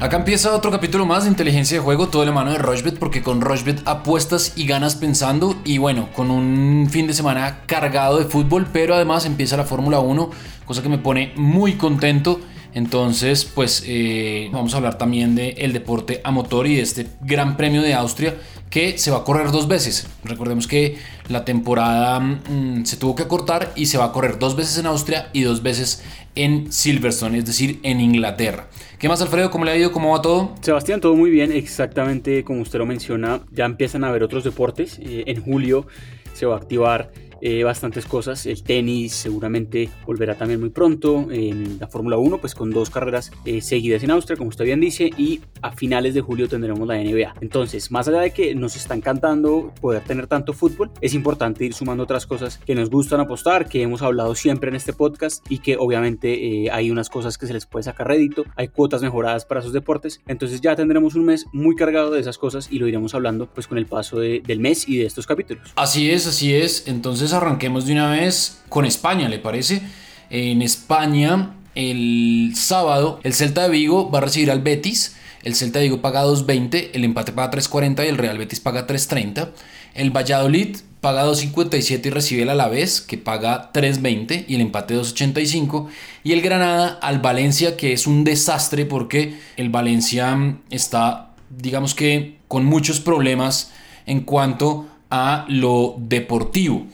Acá empieza otro capítulo más de inteligencia de juego, todo de la mano de Rochbet, porque con Rochbet apuestas y ganas pensando. Y bueno, con un fin de semana cargado de fútbol, pero además empieza la Fórmula 1, cosa que me pone muy contento. Entonces, pues eh, vamos a hablar también del el deporte a motor y de este Gran Premio de Austria que se va a correr dos veces. Recordemos que la temporada mm, se tuvo que cortar y se va a correr dos veces en Austria y dos veces en Silverstone, es decir, en Inglaterra. ¿Qué más, Alfredo? ¿Cómo le ha ido? ¿Cómo va todo? Sebastián, todo muy bien, exactamente como usted lo menciona. Ya empiezan a haber otros deportes. Eh, en julio se va a activar eh, bastantes cosas. El tenis seguramente volverá también muy pronto. En la Fórmula 1, pues con dos carreras eh, seguidas en Austria, como usted bien dice. Y a finales de julio tendremos la NBA. Entonces, más allá de que nos está encantando poder tener tanto fútbol, es importante ir sumando otras cosas que nos gustan apostar, que hemos hablado siempre en este podcast y que obviamente eh, hay unas cosas que se les puede sacar rédito. Hay cuotas mejoradas para esos deportes. Entonces, ya tendremos un mes muy cargado de esas cosas y lo iremos hablando pues con el paso del mes y de estos capítulos. Así es, así es. Entonces, arranquemos de una vez con España, ¿le parece? En España, el sábado, el Celta de Vigo va a recibir al Betis. El Celta de Vigo paga 2.20, el empate paga 3.40 y el Real Betis paga 3.30. El Valladolid paga 2.57 y recibe el Alavés, que paga 3.20 y el empate 2.85. Y el Granada al Valencia, que es un desastre porque el Valencia está, digamos que, con muchos problemas en cuanto a lo deportivo.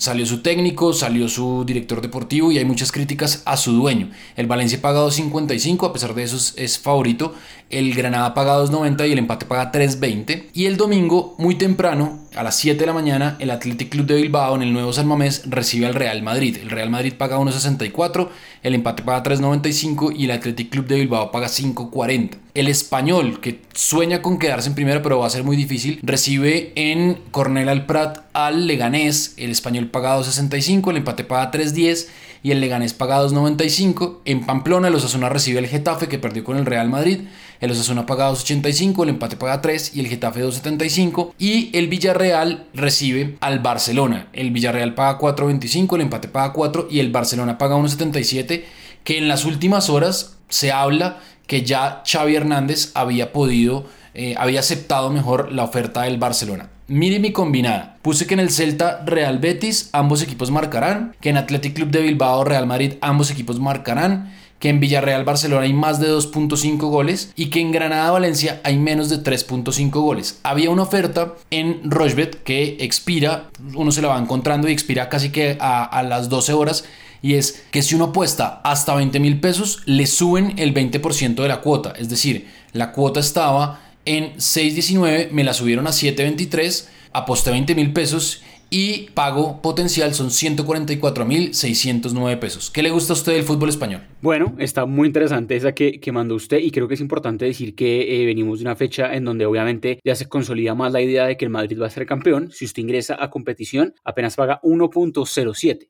Salió su técnico, salió su director deportivo y hay muchas críticas a su dueño. El Valencia paga 2.55, a pesar de eso es, favorito. El Granada paga 2.90 y el empate paga 3.20. Y el domingo, muy temprano, a las 7 de la mañana, el Athletic Club de Bilbao en el nuevo San Mamés recibe al Real Madrid. El Real Madrid paga 1.64, el empate paga 3.95 y el Athletic Club de Bilbao paga 5.40. El español, que sueña con quedarse en primera, pero va a ser muy difícil, recibe en Cornell al Prat al Leganés. El español paga 2.65, el empate paga 3.10 y el Leganés paga 2.95. En Pamplona, el Osasuna recibe el Getafe, que perdió con el Real Madrid. El Osasuna paga 2.85, el empate paga 3 y el Getafe 2.75. Y el Villarreal recibe al Barcelona. El Villarreal paga 4.25, el empate paga 4 y el Barcelona paga 1.77. Que en las últimas horas se habla que ya Xavi Hernández había podido, eh, había aceptado mejor la oferta del Barcelona. Mire mi combinada. Puse que en el Celta Real Betis ambos equipos marcarán, que en Athletic Club de Bilbao Real Madrid ambos equipos marcarán, que en Villarreal Barcelona hay más de 2.5 goles. Y que en Granada Valencia hay menos de 3.5 goles. Había una oferta en Rochbet que expira, uno se la va encontrando y expira casi que a, a las 12 horas. Y es que si uno apuesta hasta 20 mil pesos le suben el 20% de la cuota, es decir, la cuota estaba en 6.19, me la subieron a 7.23, aposté 20 mil pesos y pago potencial son 144.609 pesos. ¿Qué le gusta a usted del fútbol español? Bueno, está muy interesante esa que, que mandó usted y creo que es importante decir que eh, venimos de una fecha en donde obviamente ya se consolida más la idea de que el Madrid va a ser campeón. Si usted ingresa a competición, apenas paga 1.07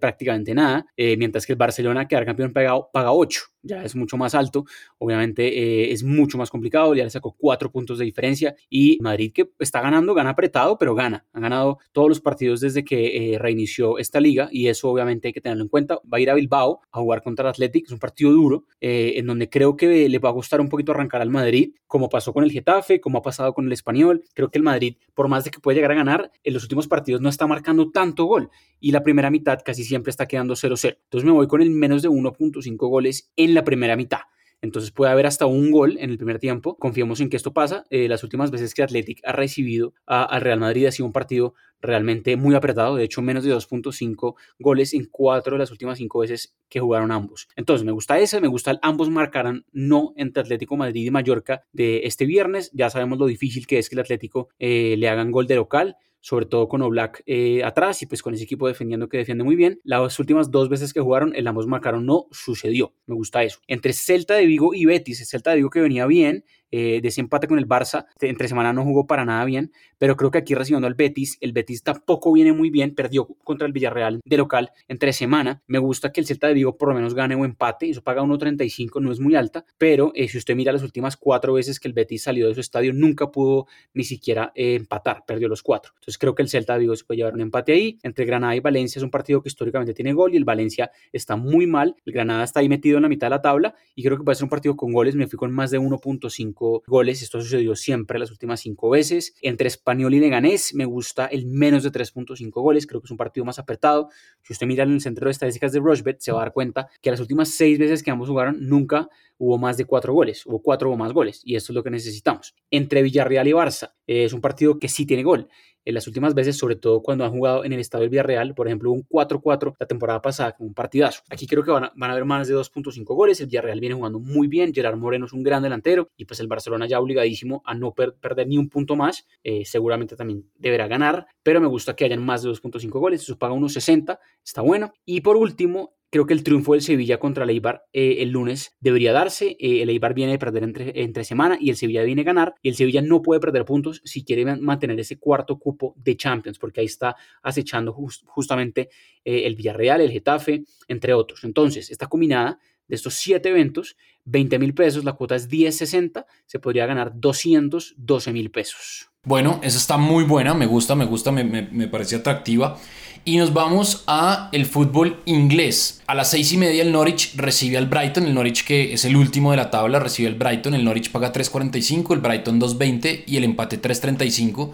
prácticamente nada, eh, mientras que el Barcelona, quedar campeón, paga, paga 8, ya es mucho más alto, obviamente eh, es mucho más complicado, ya le sacó 4 puntos de diferencia y Madrid que está ganando, gana apretado, pero gana, ha ganado todos los partidos desde que eh, reinició esta liga y eso obviamente hay que tenerlo en cuenta, va a ir a Bilbao a jugar contra el Athletic, es un partido duro, en donde creo que le va a gustar un poquito arrancar al Madrid, como pasó con el Getafe, como ha pasado con el Español, creo que el Madrid, por más de que puede llegar a ganar, en los últimos partidos no está marcando tanto gol y la primera mitad casi siempre está quedando 0-0. Entonces me voy con el menos de 1.5 goles en la primera mitad. Entonces puede haber hasta un gol en el primer tiempo. Confiemos en que esto pasa. Eh, las últimas veces que Athletic ha recibido al Real Madrid ha sido un partido realmente muy apretado. De hecho, menos de 2.5 goles en cuatro de las últimas cinco veces que jugaron ambos. Entonces me gusta ese, me gusta el ambos marcarán no entre Atlético Madrid y Mallorca de este viernes. Ya sabemos lo difícil que es que el Atlético eh, le hagan gol de local sobre todo con Oblak eh, atrás y pues con ese equipo defendiendo que defiende muy bien. Las últimas dos veces que jugaron, el ambos marcaron no sucedió. Me gusta eso. Entre Celta de Vigo y Betis, el Celta de Vigo que venía bien, eh, de ese empate con el Barça. Entre semana no jugó para nada bien, pero creo que aquí recibiendo al Betis, el Betis tampoco viene muy bien, perdió contra el Villarreal de local entre semana. Me gusta que el Celta de Vigo por lo menos gane o empate, eso paga 1.35, no es muy alta, pero eh, si usted mira las últimas cuatro veces que el Betis salió de su estadio, nunca pudo ni siquiera eh, empatar, perdió los cuatro. Entonces creo que el Celta de Vigo se puede llevar un empate ahí. Entre Granada y Valencia es un partido que históricamente tiene gol y el Valencia está muy mal. El Granada está ahí metido en la mitad de la tabla y creo que puede ser un partido con goles. Me fui con más de 1.5 goles. Esto ha sucedido siempre las últimas cinco veces. Entre Español y Leganés me gusta el menos de 3.5 goles. Creo que es un partido más apretado. Si usted mira en el centro de estadísticas de Rushbet, se va a dar cuenta que las últimas seis veces que ambos jugaron nunca hubo más de cuatro goles, hubo cuatro o más goles, y esto es lo que necesitamos. Entre Villarreal y Barça, eh, es un partido que sí tiene gol. En las últimas veces, sobre todo cuando han jugado en el estadio del Villarreal, por ejemplo, un 4-4 la temporada pasada, un partidazo. Aquí creo que van a, van a haber más de 2.5 goles. El Villarreal viene jugando muy bien. Gerard Moreno es un gran delantero y pues el Barcelona ya obligadísimo a no perder ni un punto más. Eh, seguramente también deberá ganar, pero me gusta que hayan más de 2.5 goles. Eso paga unos 60, está bueno. Y por último, Creo que el triunfo del Sevilla contra el Eibar eh, el lunes debería darse. Eh, el Eibar viene de perder entre, semana y el Sevilla viene a ganar. Y el Sevilla no puede perder puntos si quiere mantener ese cuarto cupo de Champions, porque ahí está acechando justamente eh, el Villarreal, el Getafe, entre otros. Entonces, esta combinada de estos siete eventos, 20 mil pesos, la cuota es 10.60, se podría ganar 212 mil pesos. Bueno, esa está muy buena, me gusta, me gusta, me, me, me parece atractiva. Y nos vamos a el fútbol inglés. A las seis y media el Norwich recibe al Brighton. El Norwich que es el último de la tabla recibe al Brighton. El Norwich paga 3.45, el Brighton 2.20 y el empate 3.35.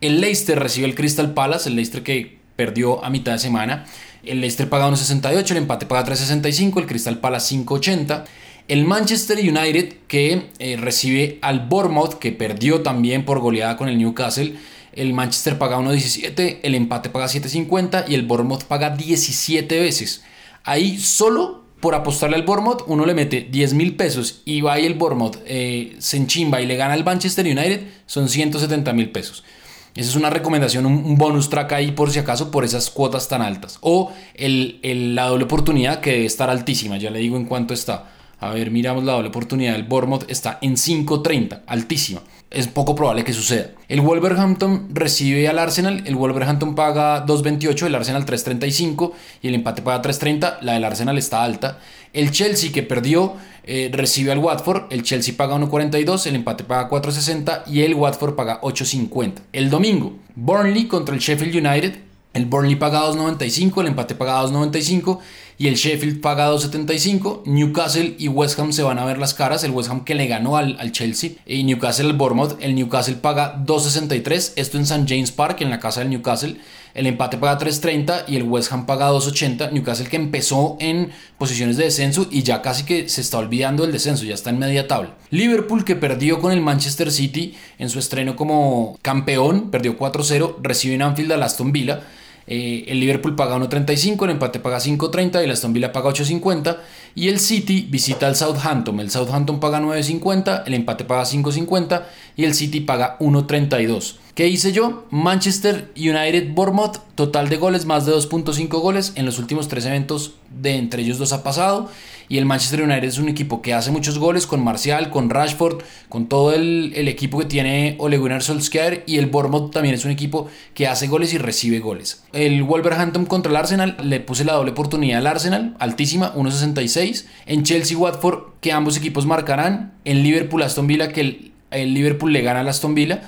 El Leicester recibe al Crystal Palace. El Leicester que perdió a mitad de semana. El Leicester paga 1.68, el empate paga 3.65, el Crystal Palace 5.80. El Manchester United que eh, recibe al Bournemouth que perdió también por goleada con el Newcastle el Manchester paga 1.17, el empate paga 7.50 y el Bournemouth paga 17 veces. Ahí solo por apostarle al Bournemouth uno le mete 10 mil pesos y va y el Bournemouth eh, se enchimba y le gana al Manchester United, son 170 mil pesos. Esa es una recomendación, un, bonus track ahí por si acaso por esas cuotas tan altas. O el, la doble oportunidad que debe estar altísima, ya le digo en cuánto está. A ver, miramos la doble oportunidad del Bournemouth, está en 5.30, altísima es poco probable que suceda. El Wolverhampton recibe al Arsenal, el Wolverhampton paga 2.28, el Arsenal 3.35 y el empate paga 3.30, la del Arsenal está alta. El Chelsea que perdió eh, recibe al Watford, el Chelsea paga 1.42, el empate paga 4.60 y el Watford paga 8.50. El domingo, Burnley contra el Sheffield United, el Burnley paga 2.95, el empate paga 2.95 y el Sheffield paga 2.75. Newcastle y West Ham se van a ver las caras. El West Ham que le ganó al, Chelsea y Newcastle Bournemouth. El Newcastle paga 2.63. Esto en St. James Park, en la casa del Newcastle. El empate paga 3.30 y el West Ham paga 2.80. Newcastle que empezó en posiciones de descenso y ya casi que se está olvidando del descenso, ya está en media tabla. Liverpool que perdió con el Manchester City en su estreno como campeón, perdió 4-0, recibe en Anfield al Aston Villa. Eh, el Liverpool paga 1.35, el empate paga 5.30 y el Aston Villa paga 8.50. Y el City visita al Southampton. El Southampton paga 9.50, el empate paga 5.50 y el City paga 1.32. ¿Qué hice yo? Manchester United Bournemouth, total de goles, más de 2.5 goles. En los últimos tres eventos de entre ellos dos ha pasado. Y el Manchester United es un equipo que hace muchos goles con Marcial, con Rashford, con todo el, equipo que tiene Ole Gunnar Solskjaer. Y el Bournemouth también es un equipo que hace goles y recibe goles. El Wolverhampton contra el Arsenal, le puse la doble oportunidad al Arsenal, altísima, 1.66. En Chelsea Watford, que ambos equipos marcarán. En Liverpool Aston Villa, que el, el Liverpool le gana al Aston Villa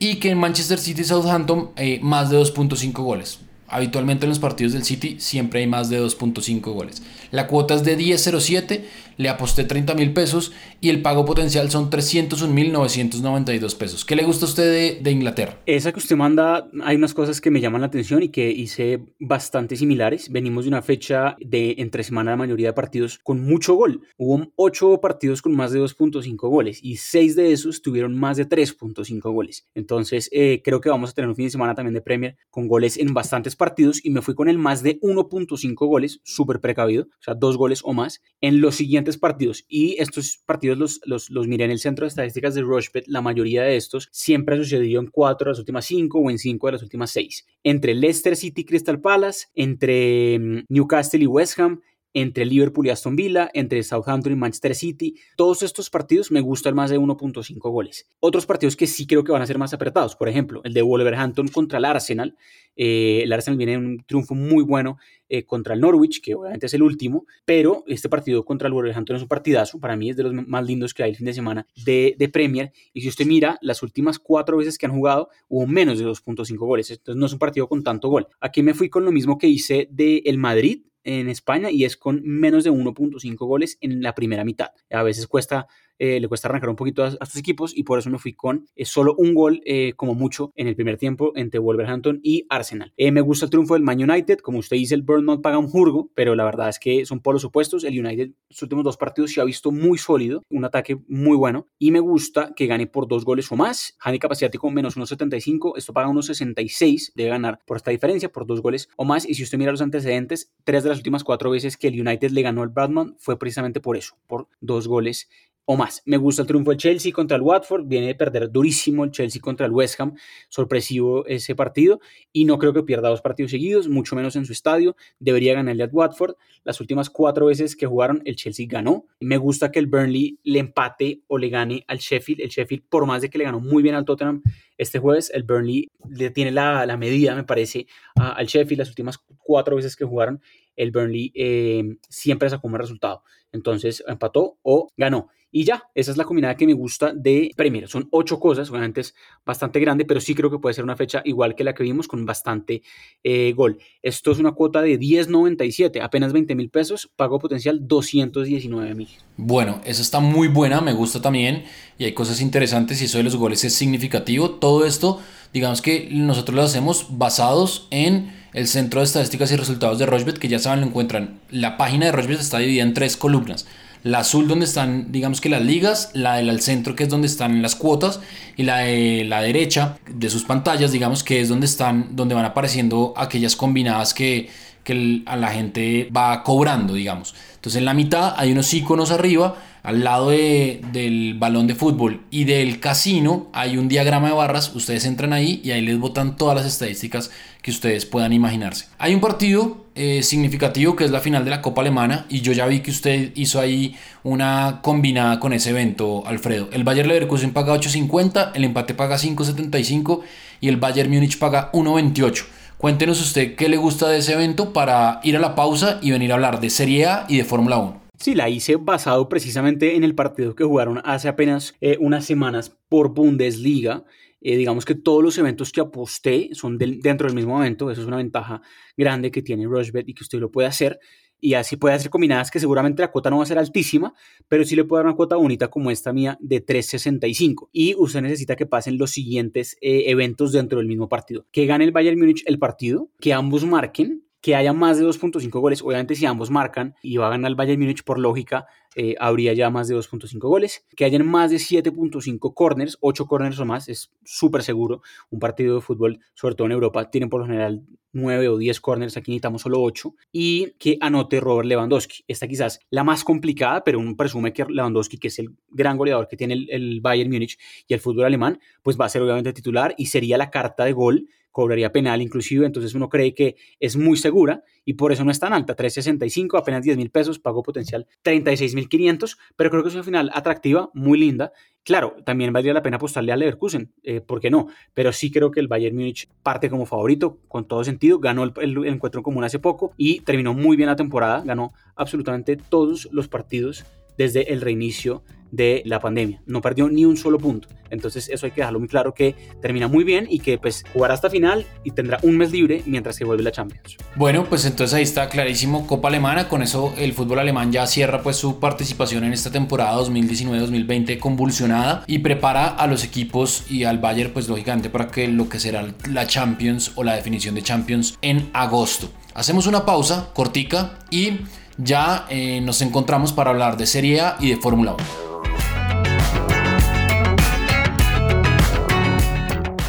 y que en Manchester City Southampton eh, más de 2.5 goles. Habitualmente en los partidos del City siempre hay más de 2.5 goles. La cuota es de 10.07, le aposté 30 mil pesos y el pago potencial son 301.992 pesos. ¿Qué le gusta a usted de, Inglaterra? Esa que usted manda, hay unas cosas que me llaman la atención y que hice bastante similares. Venimos de una fecha de entre semana la mayoría de partidos con mucho gol. Hubo 8 partidos con más de 2.5 goles y 6 de esos tuvieron más de 3.5 goles. Entonces eh, creo que vamos a tener un fin de semana también de Premier con goles en bastantes partidos y me fui con el más de 1.5 goles, súper precavido, o sea, dos goles o más, en los siguientes partidos. Y estos partidos los, los, los miré en el centro de estadísticas de Rushbet, la mayoría de estos siempre ha sucedido en cuatro de las últimas cinco o en cinco de las últimas seis. Entre Leicester City y Crystal Palace, entre mm, Newcastle y West Ham, entre Liverpool y Aston Villa, entre Southampton y Manchester City. Todos estos partidos me gustan más de 1.5 goles. Otros partidos que sí creo que van a ser más apretados, por ejemplo, el de Wolverhampton contra el Arsenal. Eh, el Arsenal viene en un triunfo muy bueno eh, contra el Norwich, que obviamente es el último, pero este partido contra el Wolverhampton es un partidazo. Para mí es de los más lindos que hay el fin de semana de, de Premier. Y si usted mira, las últimas cuatro veces que han jugado hubo menos de 2.5 goles. Entonces no es un partido con tanto gol. Aquí me fui con lo mismo que hice de el Madrid en España y es con menos de 1.5 goles en la primera mitad. A veces cuesta eh, le cuesta arrancar un poquito a, estos equipos y por eso me fui con eh, solo un gol eh, como mucho en el primer tiempo entre Wolverhampton y Arsenal. me gusta el triunfo del Man United, como usted dice, el Bournemouth paga un jurgo, pero la verdad es que son polos opuestos. El United, sus últimos dos partidos se ha visto muy sólido, un ataque muy bueno y me gusta que gane por dos goles o más. Handicap asiático menos 1.75, esto paga 1.66, debe ganar por esta diferencia, por dos goles o más. Y si usted mira los antecedentes, tres de las últimas cuatro veces que el United le ganó al Bradman fue precisamente por eso, por dos goles o más. Me gusta el triunfo del Chelsea contra el Watford, viene de perder durísimo el Chelsea contra el West Ham, sorpresivo ese partido y no creo que pierda dos partidos seguidos, mucho menos en su estadio, debería ganarle al Watford. Las últimas cuatro veces que jugaron el Chelsea ganó. Me gusta que el Burnley le empate o le gane al Sheffield. El Sheffield, por más de que le ganó muy bien al Tottenham este jueves, el Burnley le tiene la, medida, me parece, al Sheffield las últimas cuatro veces que jugaron. El Burnley eh, siempre sacó un resultado. Entonces empató o ganó. Y ya, esa es la combinada que me gusta de Premier. Son ocho cosas, obviamente es bastante grande, pero sí creo que puede ser una fecha igual que la que vimos con bastante eh, gol. Esto es una cuota de 10.97, apenas 20 mil pesos, pago potencial 219 mil. Bueno, esa está muy buena, me gusta también y hay cosas interesantes y eso de los goles es significativo. Todo esto, digamos que nosotros lo hacemos basados en el Centro de Estadísticas y Resultados de Rochbet, que ya saben, lo encuentran. La página de Rochbet está dividida en tres columnas la azul donde están, digamos que las ligas, la del centro que es donde están las cuotas y la de la derecha de sus pantallas, digamos que es donde están, donde van apareciendo aquellas combinadas que, que a la gente va cobrando, digamos. Entonces en la mitad hay unos iconos arriba al lado del balón de fútbol y del casino hay un diagrama de barras, ustedes entran ahí y ahí les botan todas las estadísticas que ustedes puedan imaginarse. Hay un partido eh, significativo que es la final de la Copa Alemana y yo ya vi que usted hizo ahí una combinada con ese evento, Alfredo. El Bayern Leverkusen paga 8.50, el empate paga 5.75 y el Bayern Múnich paga 1.28. Cuéntenos usted qué le gusta de ese evento para ir a la pausa y venir a hablar de Serie A y de Fórmula 1. Sí, la hice basado precisamente en el partido que jugaron hace apenas eh, unas semanas por Bundesliga. Eh, digamos que todos los eventos que aposté son dentro del mismo evento. Eso es una ventaja grande que tiene Rushbet y que usted lo puede hacer. Y así puede hacer combinadas que seguramente la cuota no va a ser altísima, pero sí le puede dar una cuota bonita como esta mía de 3.65. Y usted necesita que pasen los siguientes eh, eventos dentro del mismo partido. Que gane el Bayern Múnich el partido, que ambos marquen que haya más de 2.5 goles. Obviamente, si ambos marcan y va a ganar el Bayern Múnich, por lógica, eh, habría ya más de 2.5 goles. Que hayan más de 7.5 corners, 8 corners o más, es súper seguro. Un partido de fútbol, sobre todo en Europa, tienen por lo general 9 o 10 corners, aquí necesitamos solo 8. Y que anote Robert Lewandowski. Esta quizás la más complicada, pero uno presume que Lewandowski, que es el gran goleador que tiene el, el Bayern Múnich y el fútbol alemán, pues va a ser obviamente titular y sería la carta de gol cobraría penal inclusive, entonces uno cree que es muy segura y por eso no es tan alta, 365, apenas 10 mil pesos, pago potencial 36 mil 500, pero creo que es una final atractiva, muy linda. Claro, también valdría la pena apostarle al Leverkusen, eh, ¿por qué no? Pero sí creo que el Bayern Múnich parte como favorito, con todo sentido, ganó el encuentro común hace poco y terminó muy bien la temporada, ganó absolutamente todos los partidos desde el reinicio de la pandemia. No perdió ni un solo punto. Entonces eso hay que dejarlo muy claro que termina muy bien y que pues jugará hasta final y tendrá un mes libre mientras que vuelve la Champions. Bueno, pues entonces ahí está clarísimo Copa Alemana. Con eso el fútbol alemán ya cierra pues su participación en esta temporada 2019-2020 convulsionada y prepara a los equipos y al Bayern pues lógicamente para que lo que será la Champions o la definición de Champions en agosto. Hacemos una pausa cortica y ya eh, nos encontramos para hablar de Serie A y de Fórmula 1.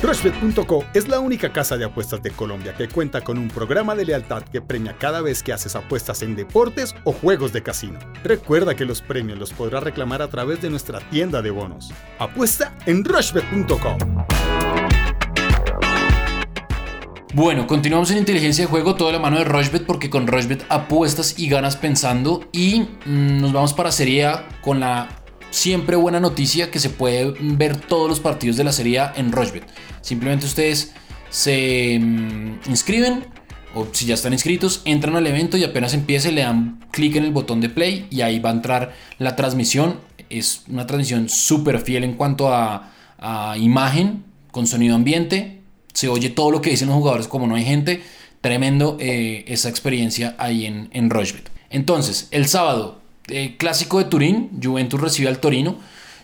Rushbet.co es la única casa de apuestas de Colombia que cuenta con un programa de lealtad que premia cada vez que haces apuestas en deportes o juegos de casino. Recuerda que los premios los podrás reclamar a través de nuestra tienda de bonos. Apuesta en Rushbet.co. Bueno, continuamos en inteligencia de juego, toda la mano de Rochbet, porque con Rochbet apuestas y ganas pensando. Y mm, nos vamos para Serie A con la siempre buena noticia que se puede ver todos los partidos de la Serie A en Rochbet. Simplemente ustedes se mm, inscriben, o si ya están inscritos, entran al evento y apenas empiece le dan clic en el botón de play y ahí va a entrar la transmisión. Es una transmisión súper fiel en cuanto a, a imagen, con sonido ambiente, se oye todo lo que dicen los jugadores como no hay gente. Tremendo eh, esa experiencia ahí en, en Rochbet. Entonces, el sábado, eh, clásico de Turín, Juventus recibe al Torino.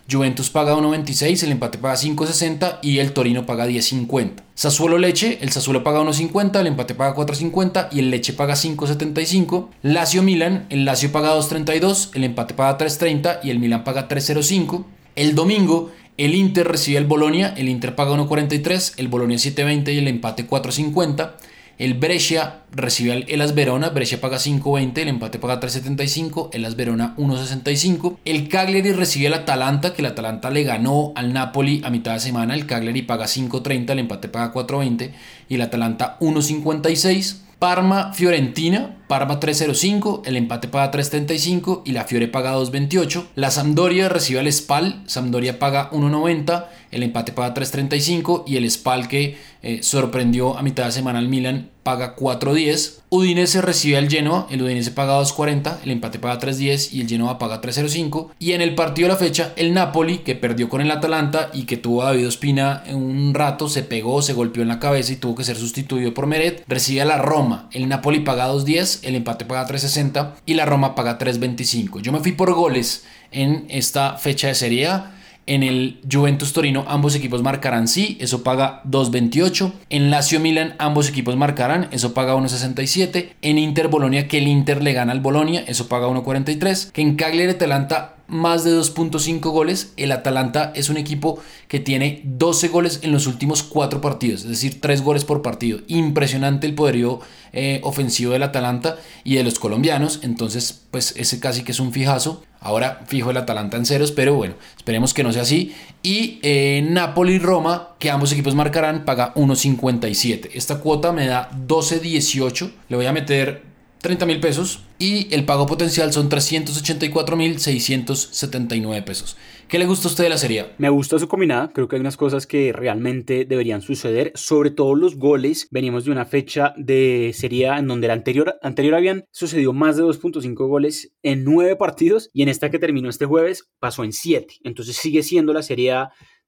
Juventus paga 1.26, el empate paga 5.60 y el Torino paga 10.50. Sassuolo Leche, el Sassuolo paga 1.50, el empate paga 4.50 y el Leche paga 5.75. Lazio Milan, el Lazio paga 2.32, el empate paga 3.30 y el Milan paga 3.05. El domingo, el Inter recibe al Bolonia, el Inter paga 1.43, el Bolonia 7.20 y el empate 4.50. El Brescia recibe al Elas Verona, Brescia paga 5.20, el empate paga 3.75, el Elas Verona 1.65. El Cagliari recibe al Atalanta, que el Atalanta le ganó al Napoli a mitad de semana, el Cagliari paga 5.30, el empate paga 4.20 y el Atalanta 1.56. Parma Fiorentina, Parma 3.05, el empate paga 3.35 y la Fiore paga 2.28. La Sampdoria recibe al Spal, Sampdoria paga 1.90, el empate paga 3.35 y el Spal que eh, sorprendió a mitad de semana al Milan paga 4.10. Udinese recibe al Genoa, el Udinese paga 2.40, el empate paga 3.10 y el Genoa paga 3.05. Y en el partido de la fecha, el Napoli, que perdió con el Atalanta y que tuvo a David Ospina en un rato, se pegó, se golpeó en la cabeza y tuvo que ser sustituido por Meret, recibe a la Roma. El Napoli paga 2.10, el empate paga 3.60 y la Roma paga 3.25. Yo me fui por goles en esta fecha de Serie A. En el Juventus Torino ambos equipos marcarán sí, eso paga 2.28. En Lazio Milan ambos equipos marcarán, eso paga 1.67. En Inter Bolonia que el Inter le gana al Bolonia, eso paga 1.43. Que en Cagliari Atalanta más de 2.5 goles. El Atalanta es un equipo que tiene 12 goles en los últimos 4 partidos, es decir, 3 goles por partido. Impresionante el poderío eh, ofensivo del Atalanta y de los colombianos. Entonces, pues ese casi que es un fijazo. Ahora fijo el Atalanta en ceros, pero bueno, esperemos que no sea así. Y eh, Napoli-Roma, que ambos equipos marcarán, paga 1.57. Esta cuota me da 12.18. Le voy a meter 30 mil pesos y el pago potencial son 384 mil 679 pesos. ¿Qué le gusta a usted de la serie? Me gusta su combinada, creo que hay unas cosas que realmente deberían suceder, sobre todo los goles. Venimos de una fecha de serie en donde la anterior, anterior habían sucedido más de 2.5 goles en 9 partidos y en esta que terminó este jueves pasó en 7. Entonces sigue siendo la serie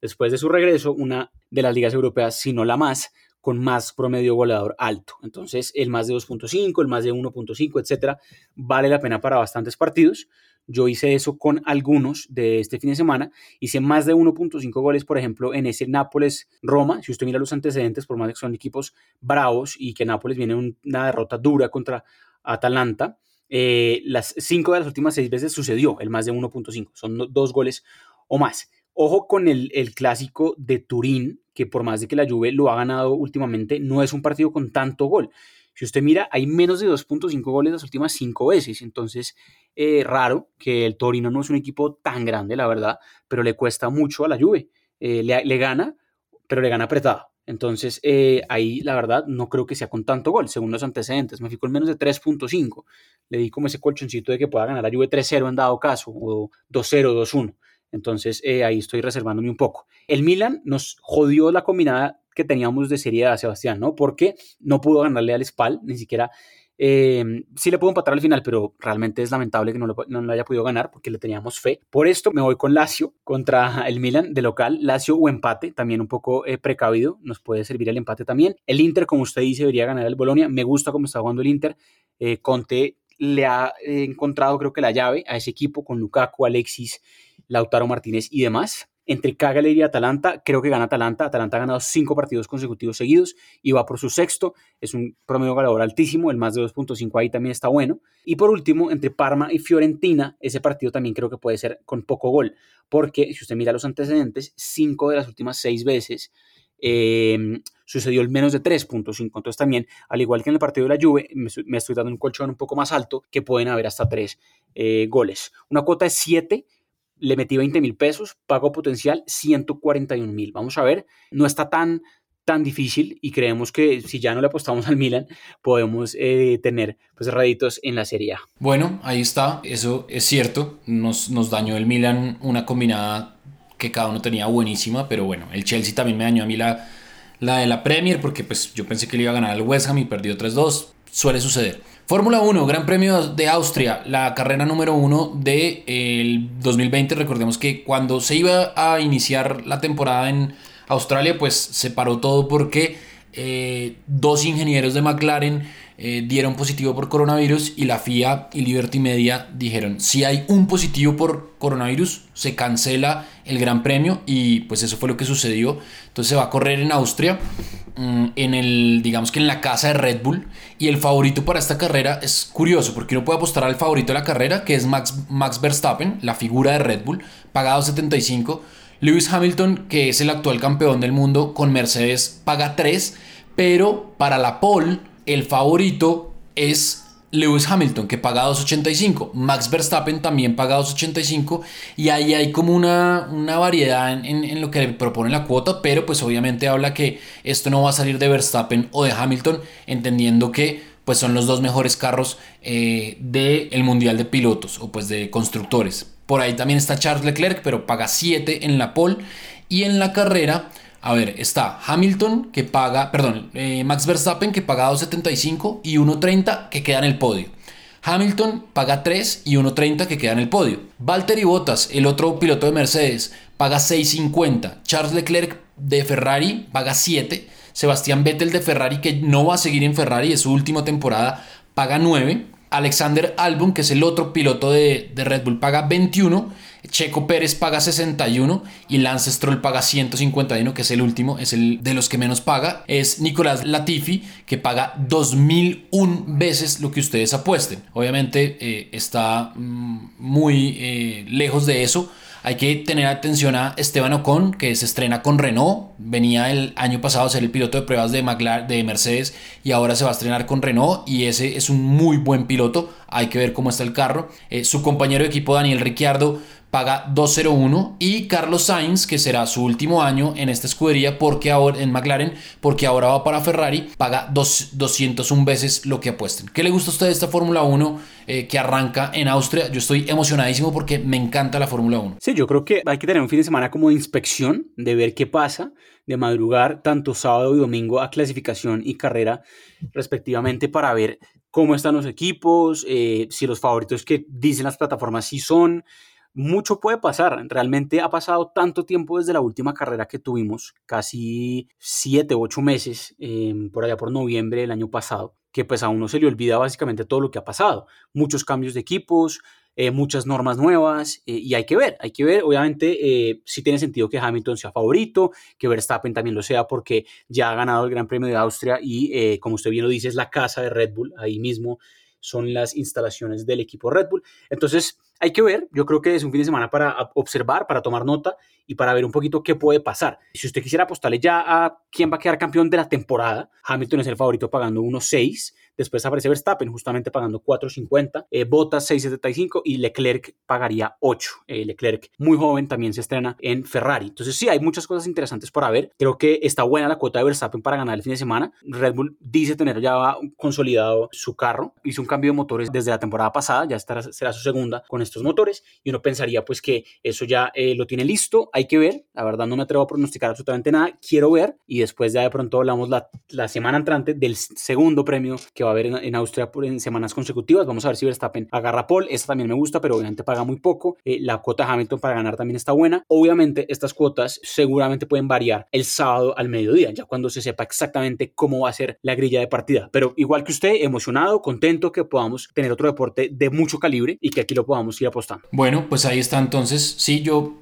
después de su regreso una de las ligas europeas, si no la más, con más promedio goleador alto. Entonces, el más de 2.5, el más de 1.5, etcétera, vale la pena para bastantes partidos. Yo hice eso con algunos de este fin de semana. Hice más de 1.5 goles, por ejemplo, en ese Nápoles-Roma. Si usted mira los antecedentes, por más que son equipos bravos y que Nápoles viene una derrota dura contra Atalanta, eh, las cinco de las últimas seis veces sucedió el más de 1.5. Son dos goles o más. Ojo con el, clásico de Turín, que por más de que la Juve lo ha ganado últimamente, no es un partido con tanto gol. Si usted mira, hay menos de 2.5 goles las últimas cinco veces. Entonces, eh, raro que el Torino no es un equipo tan grande, la verdad, pero le cuesta mucho a la Juve. Eh, le, le, gana, pero le gana apretado. Entonces, eh, ahí la verdad no creo que sea con tanto gol, según los antecedentes. Me fijo en menos de 3.5. Le di como ese colchoncito de que pueda ganar la Juve 3-0 en dado caso, o 2-0, 2-1. Entonces eh, ahí estoy reservándome un poco. El Milan nos jodió la combinada que teníamos de Serie A, Sebastián, ¿no? Porque no pudo ganarle al Spal, ni siquiera... Eh, sí le pudo empatar al final, pero realmente es lamentable que no lo, no haya podido ganar porque le teníamos fe. Por esto me voy con Lazio contra el Milan de local. Lazio o empate, también un poco eh, precavido, nos puede servir el empate también. El Inter, como usted dice, debería ganar el Bolonia. Me gusta cómo está jugando el Inter. Conte le ha encontrado, creo que la llave a ese equipo con Lukaku, Alexis Lautaro Martínez y demás. Entre Cagliari y Atalanta, creo que gana Atalanta. Atalanta ha ganado cinco partidos consecutivos seguidos y va por su sexto. Es un promedio ganador altísimo, el más de 2.5 ahí también está bueno. Y por último, entre Parma y Fiorentina, ese partido también creo que puede ser con poco gol, porque si usted mira los antecedentes, cinco de las últimas seis veces eh, sucedió el menos de 3.5. Entonces también, al igual que en el partido de la Juve, me, estoy dando un colchón un poco más alto, que pueden haber hasta tres eh, goles. Una cuota de 7 le metí 20 mil pesos, pago potencial 141 mil. Vamos a ver, no está tan, tan difícil y creemos que si ya no le apostamos al Milan, podemos eh, tener pues réditos en la Serie A. Bueno, ahí está, eso es cierto, nos, nos dañó el Milan una combinada que cada uno tenía buenísima, pero bueno, el Chelsea también me dañó a mí la, la de la Premier porque pues yo pensé que le iba a ganar al West Ham y perdió 3-2, suele suceder. Fórmula 1, Gran Premio de Austria, la carrera número 1 del 2020. Recordemos que cuando se iba a iniciar la temporada en Australia, pues se paró todo porque eh, dos ingenieros de McLaren eh, dieron positivo por coronavirus y la FIA y Liberty Media dijeron, si hay un positivo por coronavirus, se cancela el Gran Premio y pues eso fue lo que sucedió. Entonces se va a correr en Austria, mm, en el, digamos que en la casa de Red Bull y el favorito para esta carrera es curioso porque uno puede apostar al favorito de la carrera, que es Max, Max Verstappen, la figura de Red Bull, pagado 75. Lewis Hamilton, que es el actual campeón del mundo con Mercedes, paga 3, pero para la pole el favorito es Lewis Hamilton, que paga 2.85. Max Verstappen también paga 2.85. Y ahí hay como una, una variedad en, lo que propone la cuota, pero pues obviamente habla que esto no va a salir de Verstappen o de Hamilton, entendiendo que pues son los dos mejores carros eh, del Mundial de Pilotos o pues de constructores. Por ahí también está Charles Leclerc, pero paga 7 en la pole. Y en la carrera a ver, está Hamilton que paga, perdón, eh, Max Verstappen que paga 2.75 y 1.30 que queda en el podio. Hamilton paga 3 y 1.30 que queda en el podio. Valtteri Bottas, el otro piloto de Mercedes, paga 6.50. Charles Leclerc de Ferrari paga 7. Sebastián Vettel de Ferrari, que no va a seguir en Ferrari, es su última temporada, paga 9. Alexander Albon, que es el otro piloto de, de Red Bull, paga 21. Checo Pérez paga 61 y Lance Stroll paga 151, que es el último, es el de los que menos paga. Es Nicolás Latifi, que paga 2001 veces lo que ustedes apuesten. Obviamente eh, está mm, muy eh, lejos de eso. Hay que tener atención a Esteban Ocon, que se estrena con Renault. Venía el año pasado a ser el piloto de pruebas de, de Mercedes y ahora se va a estrenar con Renault. Y ese es un muy buen piloto. Hay que ver cómo está el carro. Eh, su compañero de equipo, Daniel Ricciardo, paga 201 y Carlos Sainz, que será su último año en esta escudería porque ahora en McLaren, porque ahora va para Ferrari, paga 201 veces lo que apuesten. ¿Qué le gusta a usted de esta Fórmula 1 eh, que arranca en Austria? Yo estoy emocionadísimo porque me encanta la Fórmula 1. Sí, yo creo que hay que tener un fin de semana como de inspección, de ver qué pasa, de madrugar tanto sábado y domingo a clasificación y carrera respectivamente para ver cómo están los equipos, eh, si los favoritos que dicen las plataformas sí son, mucho puede pasar. Realmente ha pasado tanto tiempo desde la última carrera que tuvimos, casi siete, ocho meses, em, por allá por noviembre del año pasado, que pues a uno se le olvida básicamente todo lo que ha pasado. Muchos cambios de equipos, eh, muchas normas nuevas eh, y hay que ver, hay que ver, obviamente eh, si tiene sentido que Hamilton sea favorito, que Verstappen también lo sea porque ya ha ganado el Gran Premio de Austria y como usted bien lo dice es la casa de Red Bull, ahí mismo son las instalaciones del equipo Red Bull. Entonces, hay que ver, yo creo que es un fin de semana para observar, para tomar nota y para ver un poquito qué puede pasar. Si usted quisiera apostarle ya a quién va a quedar campeón de la temporada, Hamilton es el favorito pagando 1.6, después aparece Verstappen justamente pagando 4.50, eh, Bottas 6.75 y Leclerc pagaría 8. Eh, Leclerc, muy joven, también se estrena en Ferrari. Entonces sí, hay muchas cosas interesantes por ver. Creo que está buena la cuota de Verstappen para ganar el fin de semana. Red Bull dice tener ya consolidado su carro, hizo un cambio de motores desde la temporada pasada, ya estará, será su segunda con estos motores y uno pensaría pues que eso ya eh, lo tiene listo, hay que ver, la verdad no me atrevo a pronosticar absolutamente nada, quiero ver y después ya de pronto hablamos la, la semana entrante del segundo premio que va a haber en, Austria por, en semanas consecutivas, vamos a ver si Verstappen agarra Paul, esta también me gusta, pero obviamente paga muy poco, eh, la cuota Hamilton para ganar también está buena, obviamente estas cuotas seguramente pueden variar el sábado al mediodía, ya cuando se sepa exactamente cómo va a ser la grilla de partida, pero igual que usted, emocionado, contento que podamos tener otro deporte de mucho calibre y que aquí lo podamos ir apostando. Bueno, pues ahí está entonces. Sí, yo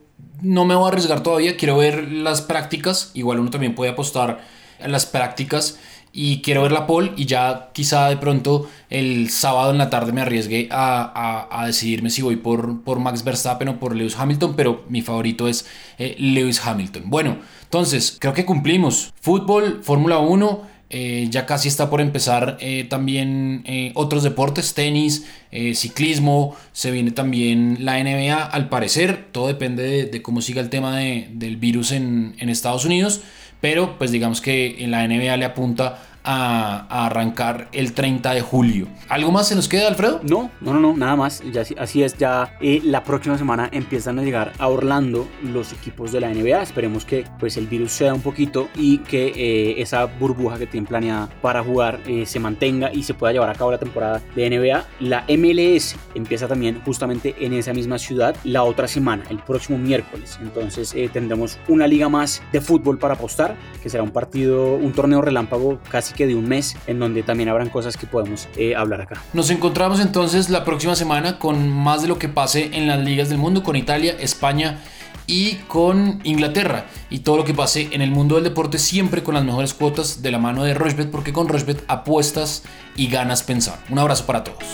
no me voy a arriesgar todavía, quiero ver las prácticas. Igual uno también puede apostar en las prácticas y quiero ver la pole y ya quizá de pronto el sábado en la tarde me arriesgue a, a, decidirme si voy por, por Max Verstappen o por Lewis Hamilton, pero mi favorito es eh, Lewis Hamilton. Bueno, entonces creo que cumplimos. Fútbol, Fórmula 1 eh, ya casi está por empezar eh, también otros deportes, tenis, ciclismo, se viene también la NBA, al parecer, todo depende de, cómo siga el tema del virus en, en, Estados Unidos, pero pues digamos que en la NBA le apunta a, arrancar el 30 de julio. ¿Algo más se nos queda, Alfredo? No, no, no, no nada más. Ya, así es, ya eh, la próxima semana empiezan a llegar a Orlando los equipos de la NBA. Esperemos que pues el virus sea un poquito y que eh, esa burbuja que tienen planeada para jugar eh, se mantenga y se pueda llevar a cabo la temporada de NBA. La MLS empieza también justamente en esa misma ciudad la otra semana, el próximo miércoles. Entonces tendremos una liga más de fútbol para apostar, que será un partido, un torneo relámpago casi que de un mes en donde también habrán cosas que podemos eh, hablar acá. Nos encontramos entonces la próxima semana con más de lo que pase en las ligas del mundo, con Italia, España y con Inglaterra y todo lo que pase en el mundo del deporte siempre con las mejores cuotas de la mano de Rochbet porque con Rochbet apuestas y ganas pensar. Un abrazo para todos.